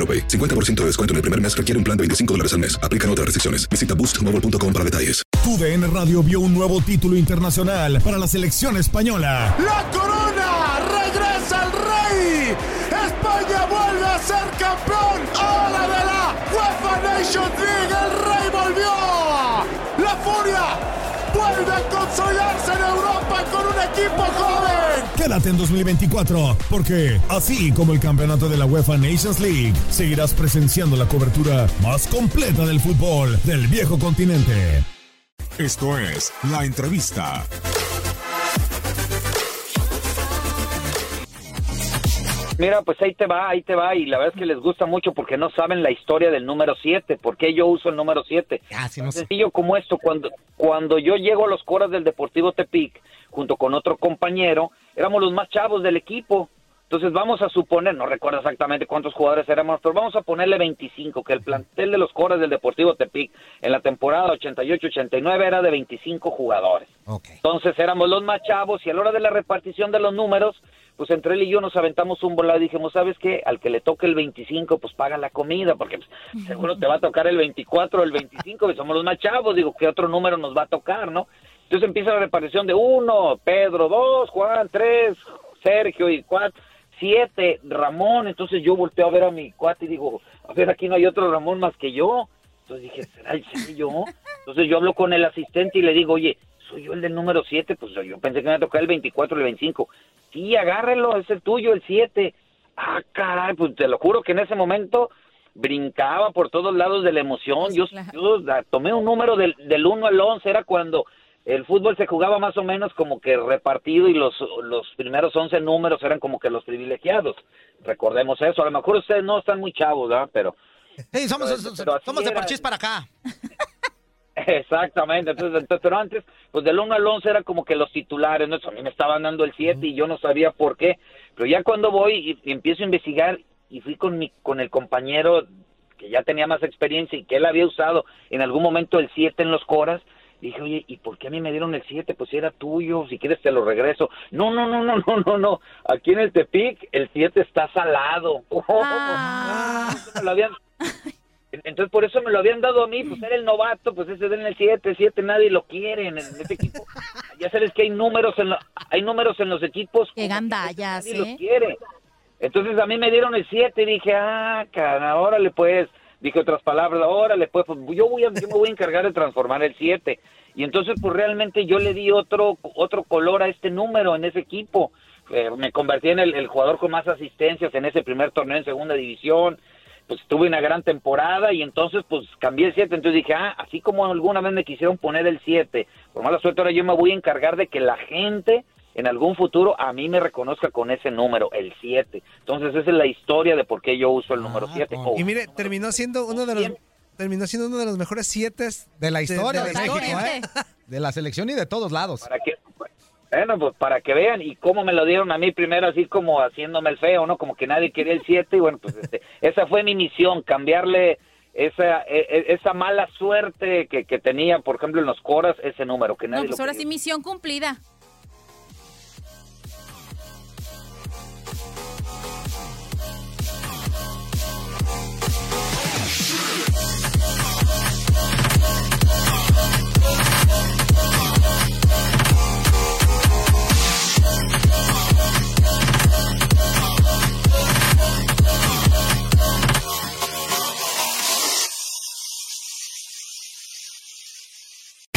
AroPay. 50% de descuento en el primer mes requiere un plan de 25 dólares al mes. Aplican otras restricciones. Visita boostmobile.com para detalles. TUDN Radio vio un nuevo título internacional para la selección española. ¡La corona! ¡Regresa el rey! ¡España vuelve a ser campeón! ¡Ahora de la UEFA Nations League! ¡El rey volvió! ¡La furia! ¡Vuelve a consolidarse Quédate en 2024, porque así como el campeonato de la UEFA Nations League, seguirás presenciando la cobertura más completa del fútbol del viejo continente. Esto es La Entrevista. Mira, pues ahí te va, ahí te va, y la verdad es que les gusta mucho porque no saben la historia del número 7, por qué yo uso el número 7. Ah, sí, no sé. sencillo como esto, cuando, cuando yo llego a los coras del Deportivo Tepic, junto con otro compañero, éramos los más chavos del equipo. Entonces vamos a suponer, no recuerdo exactamente cuántos jugadores éramos, pero vamos a ponerle 25, que el plantel de los coras del Deportivo Tepic en la temporada 88-89 era de 25 jugadores. Ok. Entonces éramos los más chavos y a la hora de la repartición de los números, pues entre él y yo nos aventamos un volado y dijimos, ¿sabes qué? Al que le toque el 25, pues paga la comida, porque pues, seguro te va a tocar el 24 o el 25, que somos los más chavos, digo, ¿qué otro número nos va a tocar, no? Entonces empieza la repartición de uno, Pedro, dos, Juan, tres, Sergio y cuatro, siete, Ramón. Entonces yo volteo a ver a mi cuate y digo, a ver, aquí no hay otro Ramón más que yo. Entonces dije, ¿será el seré yo? Entonces yo hablo con el asistente y le digo, oye, soy yo el del número 7, pues yo pensé que me iba a tocar el 24 o el 25. Sí, agárrelo, es el tuyo, el 7. Ah, caray, pues te lo juro que en ese momento brincaba por todos lados de la emoción. Yo, yo tomé un número del, del 1 al 11, era cuando el fútbol se jugaba más o menos como que repartido y los, los primeros 11 números eran como que los privilegiados. Recordemos eso. A lo mejor ustedes no están muy chavos, ¿verdad? Pero Sí, somos, Pero- pero así somos de parchís para acá. Exactamente, entonces, entonces, pero antes, pues del 1 al 11 era como que los titulares, ¿no? Eso a mí me estaban dando el 7 y yo no sabía por qué, pero ya cuando voy y, y empiezo a investigar y fui con mi con el compañero que ya tenía más experiencia y que él había usado en algún momento el 7 en los coras, dije, oye, ¿y por qué a mí me dieron el 7? Pues si era tuyo, si quieres te lo regreso. No, no, no, no, no, no, no, aquí en el Tepic el 7 está salado. Entonces me lo habían- entonces por eso me lo habían dado a mí, pues era el novato, pues ese den el 7, 7 nadie lo quiere en, en este equipo. Ya sabes que hay números en lo- hay números en los equipos, Qué gandallas, nadie los quiere. Entonces a mí me dieron el 7 y dije, ah, cara, órale pues, dije otras palabras, órale pues, pues yo voy a, yo me voy a encargar de transformar el 7. Y entonces pues realmente yo le di otro otro color a este número en ese equipo. Eh, me convertí en el, el jugador con más asistencias en ese primer torneo en segunda división pues tuve una gran temporada y entonces pues cambié el 7, entonces dije, ah, así como alguna vez me quisieron poner el 7, por mala suerte ahora yo me voy a encargar de que la gente en algún futuro a mí me reconozca con ese número, el 7. Entonces esa es la historia de por qué yo uso el número 7. Ah, Y mire, terminó siendo uno de los terminó siendo uno de los mejores siete De la historia de, la México. ¿eh? De la selección y de todos lados. Para que, bueno, pues para que vean y cómo me lo dieron a mí primero así como haciéndome el feo, ¿no? Como que nadie quería el 7 y bueno, pues este, esa fue mi misión, cambiarle esa, e- e- esa mala suerte que, que tenía, por ejemplo, en los coras, ese número que No, nadie pues lo ahora quería. sí, misión cumplida.